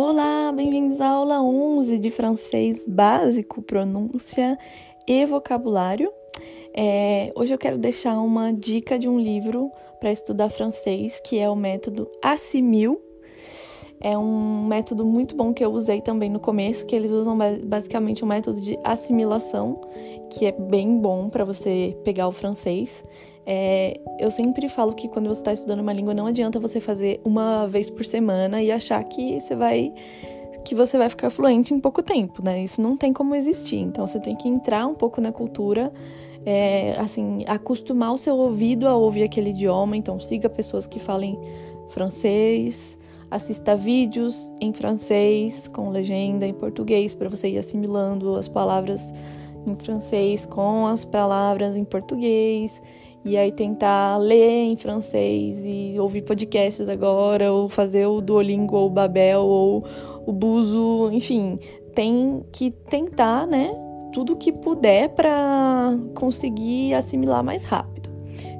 Olá, bem-vindos à aula 11 de francês básico, pronúncia e vocabulário. É, hoje eu quero deixar uma dica de um livro para estudar francês, que é o método Assimil. É um método muito bom que eu usei também no começo, que eles usam basicamente um método de assimilação, que é bem bom para você pegar o francês. É, eu sempre falo que quando você está estudando uma língua, não adianta você fazer uma vez por semana e achar que você vai que você vai ficar fluente em pouco tempo, né? Isso não tem como existir. Então você tem que entrar um pouco na cultura, é, assim, acostumar o seu ouvido a ouvir aquele idioma. Então siga pessoas que falem francês, assista vídeos em francês com legenda em português para você ir assimilando as palavras em francês com as palavras em português e aí tentar ler em francês e ouvir podcasts agora, ou fazer o Duolingo ou o Babel ou o Buzo, enfim, tem que tentar, né, tudo que puder para conseguir assimilar mais rápido.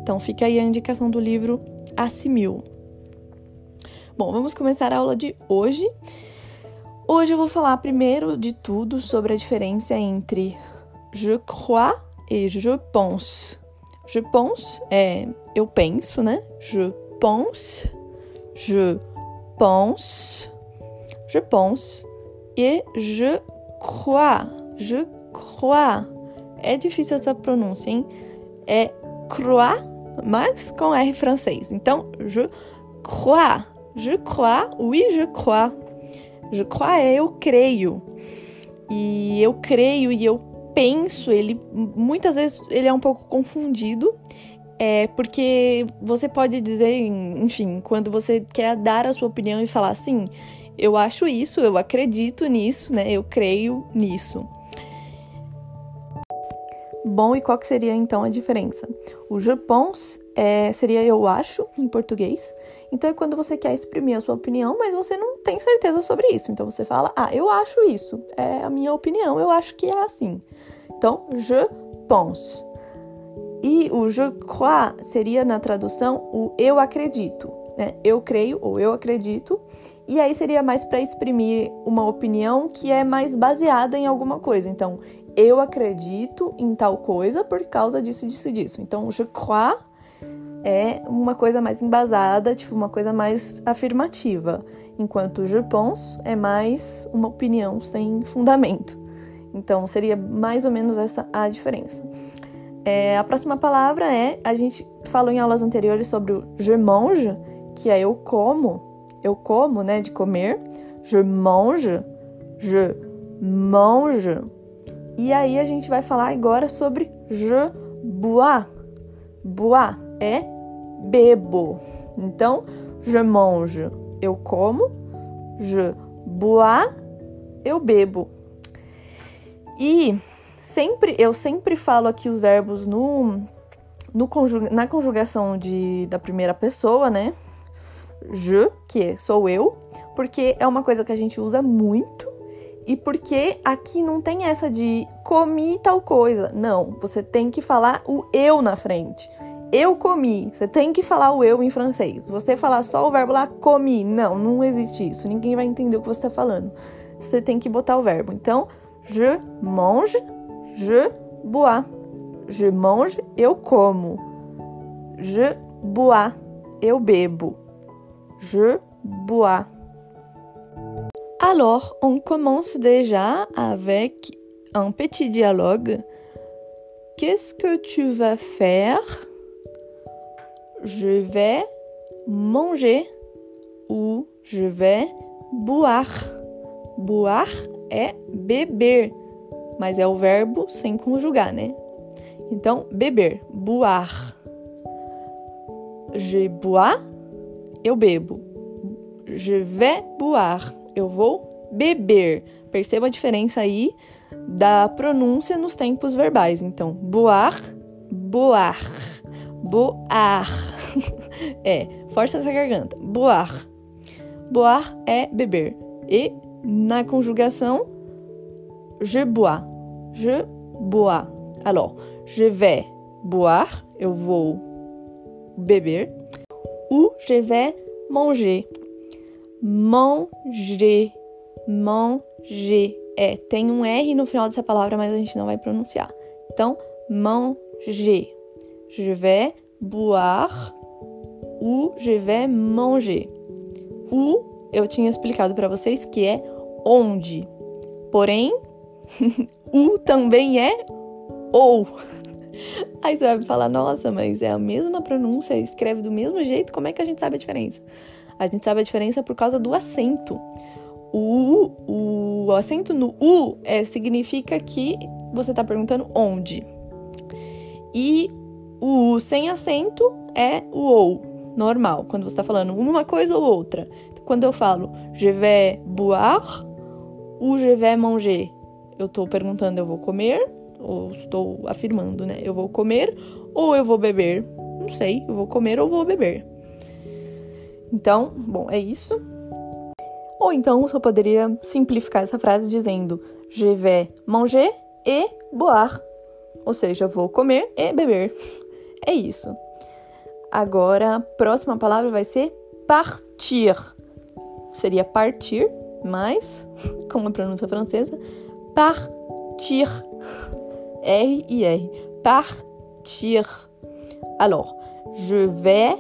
Então fica aí a indicação do livro Assimil. Bom, vamos começar a aula de hoje. Hoje eu vou falar primeiro de tudo sobre a diferença entre je crois e je pense. Je pense é eu penso, né? Je pense, je pense, je pense e je crois, je crois. É difícil essa pronúncia, hein? É croix, mas com R francês. Então, je crois, je crois, oui, je crois. Je crois é eu creio. E eu creio e eu penso, ele muitas vezes ele é um pouco confundido, é porque você pode dizer, enfim, quando você quer dar a sua opinião e falar assim, eu acho isso, eu acredito nisso, né? Eu creio nisso. Bom, e qual que seria então a diferença? O je pense é, seria eu acho em português. Então é quando você quer exprimir a sua opinião, mas você não tem certeza sobre isso. Então você fala, ah, eu acho isso. É a minha opinião, eu acho que é assim. Então, je pense. E o je crois seria na tradução o eu acredito, né? Eu creio ou eu acredito. E aí seria mais para exprimir uma opinião que é mais baseada em alguma coisa. Então, eu acredito em tal coisa por causa disso, disso, disso. Então, je crois é uma coisa mais embasada, tipo uma coisa mais afirmativa, enquanto je pense é mais uma opinião sem fundamento. Então seria mais ou menos essa a diferença. É, a próxima palavra é a gente falou em aulas anteriores sobre o je mange, que é eu como, eu como, né, de comer. Je mange, je mange. E aí a gente vai falar agora sobre je bois. Bois é bebo. Então, je mange, eu como, je bois, eu bebo. E sempre, eu sempre falo aqui os verbos no, no conjuga, na conjugação de, da primeira pessoa, né? Je, que sou eu, porque é uma coisa que a gente usa muito e porque aqui não tem essa de comi tal coisa. Não, você tem que falar o eu na frente. Eu comi. Você tem que falar o eu em francês. Você falar só o verbo lá, comi. Não, não existe isso. Ninguém vai entender o que você está falando. Você tem que botar o verbo. Então, je mange, je bois. Je mange, eu como. Je bois, eu bebo. Je bois. Alors, on commence déjà avec un petit dialogue. Qu'est-ce que tu vas faire? Je vais manger ou je vais boire. Boire é beber, mas é o verbo sem conjugar, né? Então, beber, boire. Je bois, eu bebo. Je vais boire, eu vou beber. Perceba a diferença aí da pronúncia nos tempos verbais. Então, boire, boar, boar. é, força essa garganta. Boar. Boar é beber. E na conjugação, je bois. Je bois. Alors, je vais boire, eu vou beber. Ou je vais manger. Manger. manger. É, tem um R no final dessa palavra, mas a gente não vai pronunciar. Então, manger. Je vais boire ou je vais manger. O eu tinha explicado para vocês que é onde. Porém, o também é ou. Aí você vai falar, nossa, mas é a mesma pronúncia, escreve do mesmo jeito, como é que a gente sabe a diferença? A gente sabe a diferença por causa do acento. O, o, o acento no U é, significa que você está perguntando onde. E o U sem acento é o OU, normal, quando você está falando uma coisa ou outra. Quando eu falo je vais boire ou je vais manger, eu estou perguntando eu vou comer ou estou afirmando, né? Eu vou comer ou eu vou beber? Não sei, eu vou comer ou vou beber. Então, bom, é isso. Ou então eu só poderia simplificar essa frase dizendo je vais manger et boire. Ou seja, vou comer e beber. É isso. Agora, a próxima palavra vai ser partir. Seria partir, mas, com a pronúncia francesa, partir. R e R. Partir. Alors, je vais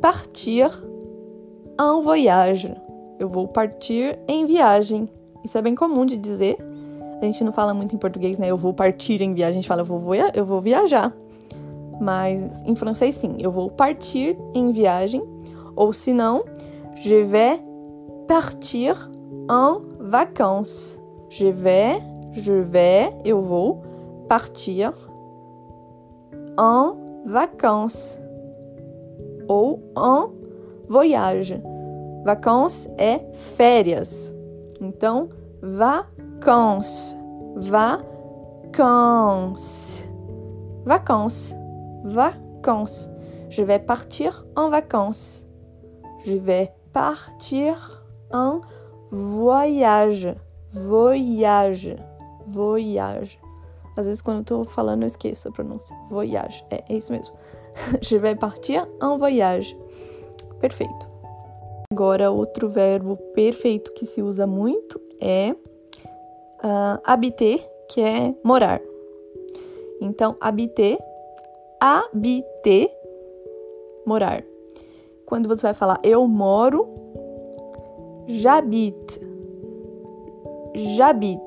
partir en voyage. Eu vou partir em viagem. Isso é bem comum de dizer. A gente não fala muito em português, né? Eu vou partir em viagem. A gente fala eu vou, eu vou viajar. Mas em francês, sim. Eu vou partir em viagem. Ou se não, je vais partir en vacances. Je vais, je vais, eu vou partir en vacances ou en voyage. Vacances é férias. Então, vacances, vacances, vacances, vacances. Je vais partir en vacances. Je vais partir en voyage, voyage, voyage. Às vezes, quando eu tô falando, eu esqueço a pronúncia. Voyage. É, é isso mesmo. Je vais partir en voyage. Perfeito. Agora, outro verbo perfeito que se usa muito é uh, habiter, que é morar. Então, habiter, habiter, morar. Quando você vai falar eu moro, j'habite, j'habite.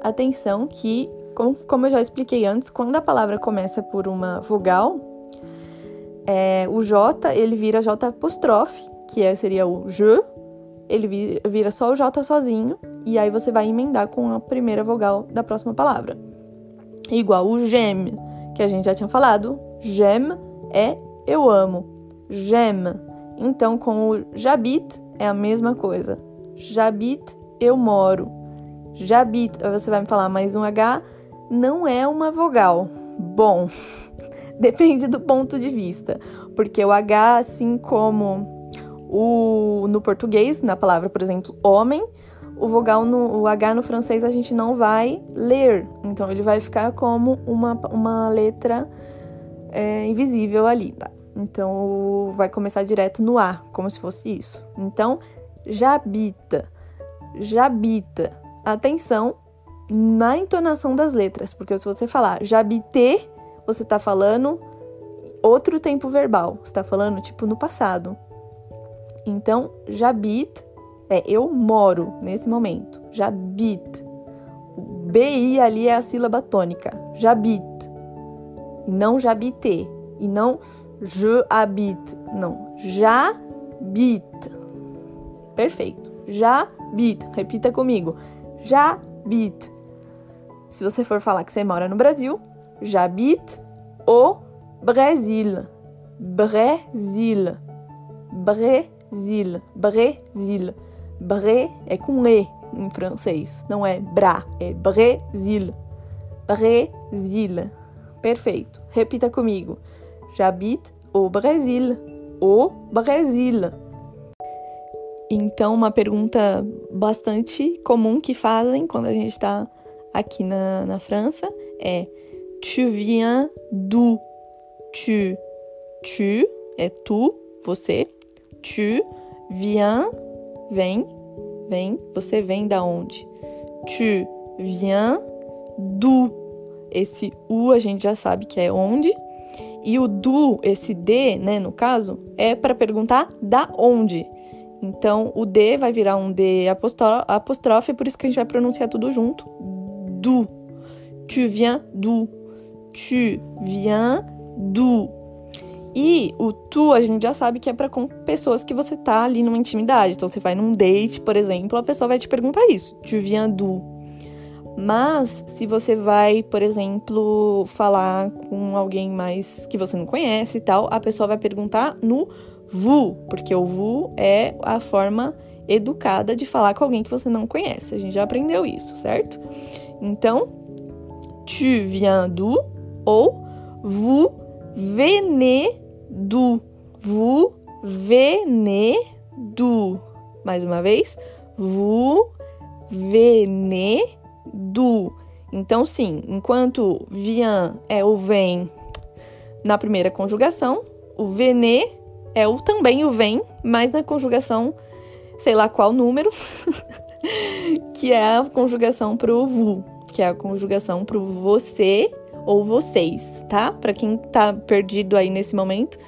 Atenção que como, como eu já expliquei antes, quando a palavra começa por uma vogal, é, o J ele vira J apóstrofe, que é, seria o je, ele vira só o J sozinho, e aí você vai emendar com a primeira vogal da próxima palavra. Igual o gem, que a gente já tinha falado. Gem é eu amo. Gem. Então, com o j'habite é a mesma coisa. J'habite, eu moro. J'habite, você vai me falar mais um H não é uma vogal. Bom, depende do ponto de vista, porque o H, assim como o no português, na palavra, por exemplo, homem, o vogal no o H no francês a gente não vai ler, então ele vai ficar como uma, uma letra é, invisível ali, tá? Então vai começar direto no A, como se fosse isso. Então, jabita, jabita. Atenção, na entonação das letras, porque se você falar j'habite, você tá falando outro tempo verbal, você tá falando tipo no passado. Então, j'habite é eu moro nesse momento. J'habite. O BI ali é a sílaba tônica. J'habite. E não j'habite. E não je habite. Não. J'habite. Perfeito. J'habite. Repita comigo. J'habite. Se você for falar que você mora no Brasil, j'habite au Brasil. Brasil. Brasil. Brasil. Bre é com E em francês, não é bra, é Brasil. Brasil. Perfeito. Repita comigo. J'habite au Brasil. O Brasil. Então, uma pergunta bastante comum que fazem quando a gente está aqui na, na França é Tu viens d'où? Tu, tu é tu, você. Tu viens, vem, vem, você vem da onde? Tu viens do. Esse U a gente já sabe que é onde. E o do, esse D, né, no caso, é para perguntar da onde. Então, o D vai virar um D apóstrofe, por isso que a gente vai pronunciar tudo junto. Do. Tu viens do. Tu viens do. E o tu a gente já sabe que é para com pessoas que você tá ali numa intimidade. Então você vai num date, por exemplo, a pessoa vai te perguntar isso. Tu viens do. Mas se você vai, por exemplo, falar com alguém mais que você não conhece e tal, a pessoa vai perguntar no vous, porque o vous é a forma educada de falar com alguém que você não conhece. A gente já aprendeu isso, certo? Então, tu viens d'où ou vous venez d'où. Vous venez d'où. Mais uma vez, vous venez d'où. Então, sim, enquanto vient é o vem na primeira conjugação, o venez é o também o vem, mas na conjugação, sei lá qual número, que é a conjugação pro vous, que é a conjugação pro você ou vocês, tá? Para quem tá perdido aí nesse momento,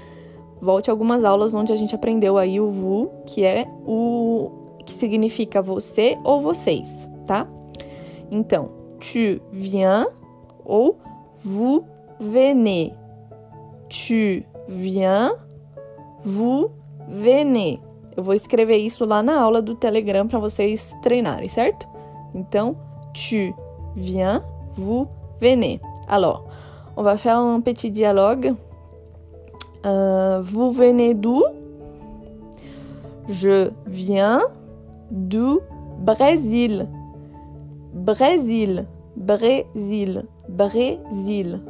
volte algumas aulas onde a gente aprendeu aí o vous, que é o que significa você ou vocês, tá? Então, tu viens ou vous venez. Tu viens, vous venez. Eu vou escrever isso lá na aula do Telegram para vocês treinarem, certo? Então, tu viens, vous venez. Alors, on va faire un petit dialogue. Euh, vous venez d'où? Je viens du Brésil. Brésil, Brésil, Brésil.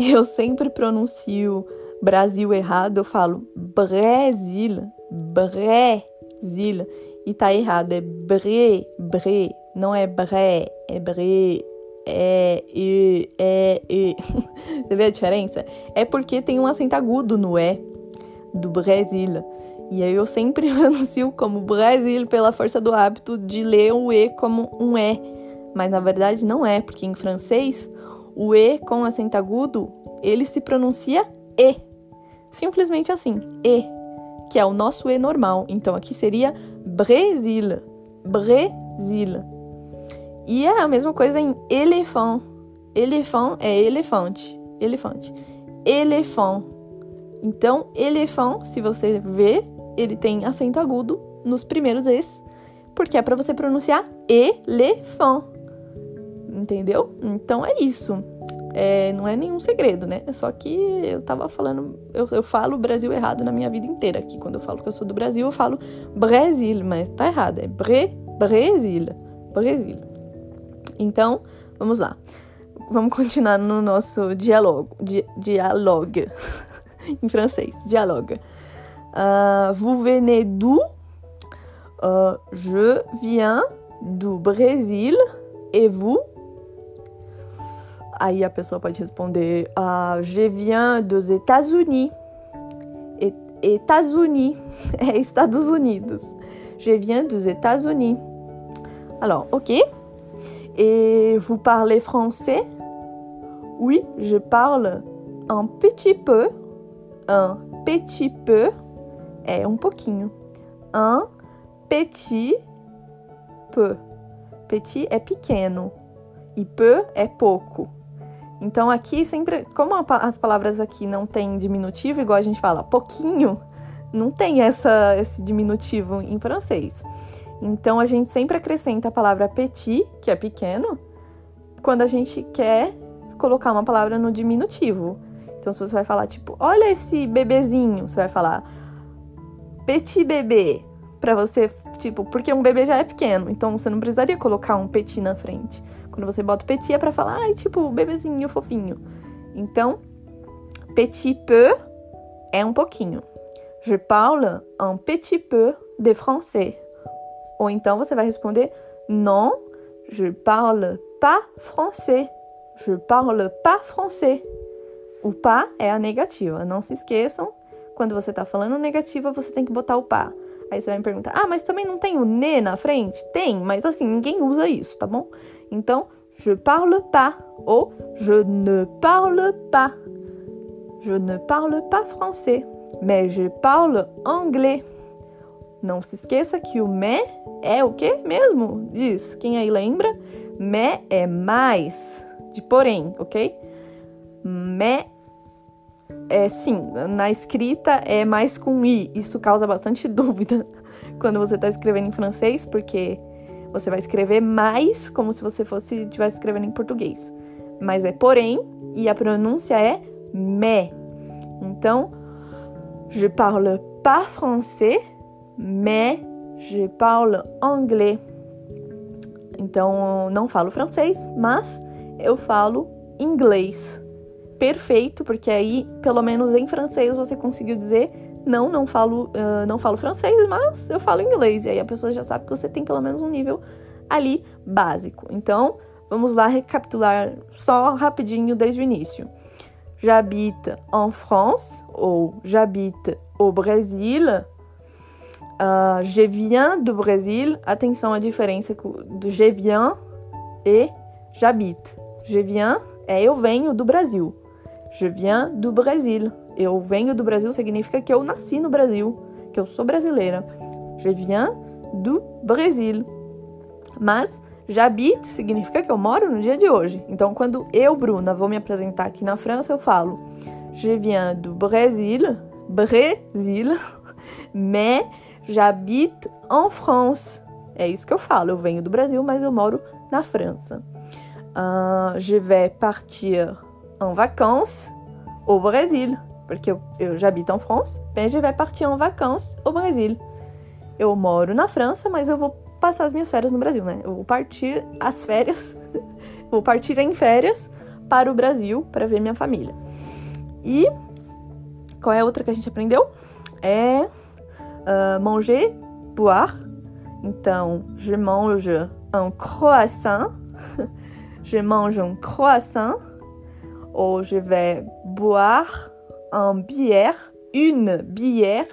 Eu sempre pronuncio Brasil errado, eu falo Brasil, Brasil. E tá errado, é Bré, Bré. Não é Bré, é Bré. É, e, é, e. Você vê a diferença? É porque tem um acento agudo no E do Brasil. E aí eu sempre pronuncio como Brasil pela força do hábito de ler o E como um E. Mas na verdade não é, porque em francês o E com acento agudo ele se pronuncia E. Simplesmente assim, E, que é o nosso E normal. Então aqui seria Brasil. Brasil. E é a mesma coisa em elefant. Elefant é elefante. Elefante. Elefant. Então, elefant, se você vê, ele tem acento agudo nos primeiros Es, porque é para você pronunciar elefant. Entendeu? Então é isso. É, não é nenhum segredo, né? É só que eu tava falando, eu, eu falo Brasil errado na minha vida inteira aqui. Quando eu falo que eu sou do Brasil, eu falo Brasil, mas tá errado. É Bre, Brasil. Brasil. Então, vamos lá. Vamos continuar no nosso diálogo. Di, dialogue. em francês. Dialogue. Uh, vous venez d'où? Uh, je viens do Brasil. Et vous? Aí a pessoa pode responder: uh, Je viens dos États-Unis. États-Unis é Estados. Je viens dos États-Unis. Alors, ok. Et vous parlez français? Oui, je parle un petit peu. Un petit peu é um pouquinho. Un petit peu. Petit é pequeno e peu é pouco. Então aqui sempre, como as palavras aqui não tem diminutivo, igual a gente fala pouquinho, não tem essa, esse diminutivo em francês. Então a gente sempre acrescenta a palavra petit, que é pequeno, quando a gente quer colocar uma palavra no diminutivo. Então se você vai falar tipo, olha esse bebezinho, você vai falar petit bebê, para você, tipo, porque um bebê já é pequeno, então você não precisaria colocar um petit na frente. Quando você bota petit é para falar, ai, tipo, bebezinho fofinho. Então, petit peu é um pouquinho. Je parle un petit peu de français. Ou então você vai responder non, je parle pas français. Je parle pas français. O pas é a negativa. Não se esqueçam, quando você está falando negativa, você tem que botar o pas. Aí você vai me perguntar: "Ah, mas também não tem o ne na frente?" Tem, mas assim, ninguém usa isso, tá bom? Então, je parle pas ou je ne parle pas. Je ne parle pas français, mais je parle anglais. Não se esqueça que o mais é o que mesmo? Diz. Quem aí lembra? Mais é mais, de porém, ok? Mais é sim, na escrita é mais com i. Isso causa bastante dúvida quando você está escrevendo em francês, porque você vai escrever mais como se você fosse estivesse escrevendo em português. Mas é porém e a pronúncia é mais. Então, je parle pas français, mais je parle anglais. Então, não falo francês, mas eu falo inglês. Perfeito, porque aí, pelo menos em francês, você conseguiu dizer não, não falo, uh, não falo francês, mas eu falo inglês. E aí a pessoa já sabe que você tem pelo menos um nível ali básico. Então, vamos lá recapitular só rapidinho desde o início. J'habite en France ou j'habite au Brésil. Uh, je viens do Brasil. Atenção à diferença do je viens e j'habite. Je viens é eu venho do Brasil. Je viens do Brasil. Eu venho do Brasil significa que eu nasci no Brasil, que eu sou brasileira. Je viens do Brasil. Mas j'habite significa que eu moro no dia de hoje. Então, quando eu, Bruna, vou me apresentar aqui na França, eu falo Je viens do Brasil, Brasil, mais j'habite en France. É isso que eu falo. Eu venho do Brasil, mas eu moro na França. Uh, je vais partir en vacances au Brasil. Porque eu, eu já habito em França, mas je vais partir en vacances au Brasil. Eu moro na França, mas eu vou passar as minhas férias no Brasil, né? Eu vou partir as férias, vou partir em férias para o Brasil para ver minha família. E qual é a outra que a gente aprendeu? É uh, manger, boire. Então, je mange un croissant. je mange un croissant. Ou je vais boire un bière, une bière.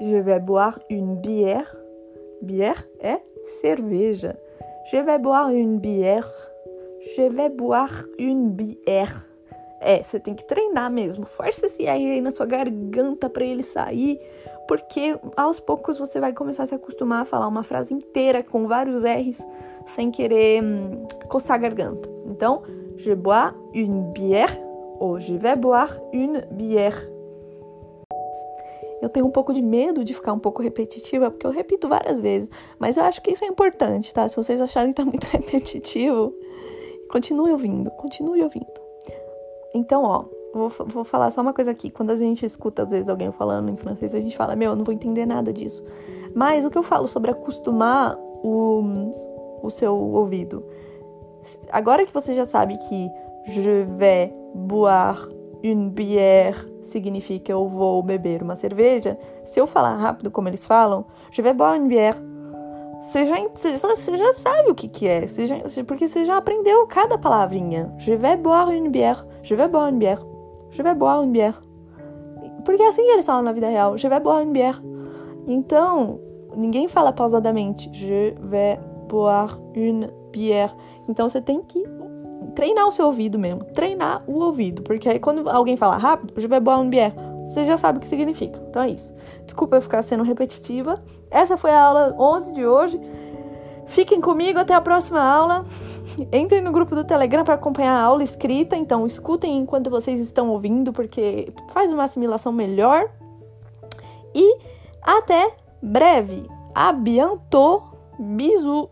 Je vais boire une bière. Bière é cerveja. Je vais boire une bière. Je vais boire une bière. É, você tem que treinar mesmo. Força esse R aí na sua garganta para ele sair, porque aos poucos você vai começar a se acostumar a falar uma frase inteira com vários R's sem querer hum, coçar a garganta. Então, je bois une bière ou je vais boire une bière. Eu tenho um pouco de medo de ficar um pouco repetitiva, porque eu repito várias vezes, mas eu acho que isso é importante, tá? Se vocês acharem que tá muito repetitivo, continue ouvindo, continue ouvindo. Então, ó, vou, vou falar só uma coisa aqui. Quando a gente escuta, às vezes, alguém falando em francês, a gente fala, meu, eu não vou entender nada disso. Mas o que eu falo sobre acostumar o, o seu ouvido? Agora que você já sabe que je vais boire une bière significa eu vou beber uma cerveja, se eu falar rápido como eles falam, je vais boire une bière, você já, você já sabe o que, que é, você já, porque você já aprendeu cada palavrinha. Je vais boire une bière, je vais boire une bière, je vais boire une bière. Porque é assim que eles falam na vida real, je vais boire une bière. Então, ninguém fala pausadamente, je vais boire une bière. Então você tem que treinar o seu ouvido mesmo, treinar o ouvido, porque aí quando alguém fala rápido, je vais boire une bière, você já sabe o que significa. Então é isso. Desculpa eu ficar sendo repetitiva. Essa foi a aula 11 de hoje. Fiquem comigo até a próxima aula. Entrem no grupo do Telegram para acompanhar a aula escrita. Então, escutem enquanto vocês estão ouvindo, porque faz uma assimilação melhor. E até breve. A bientôt. Bisous.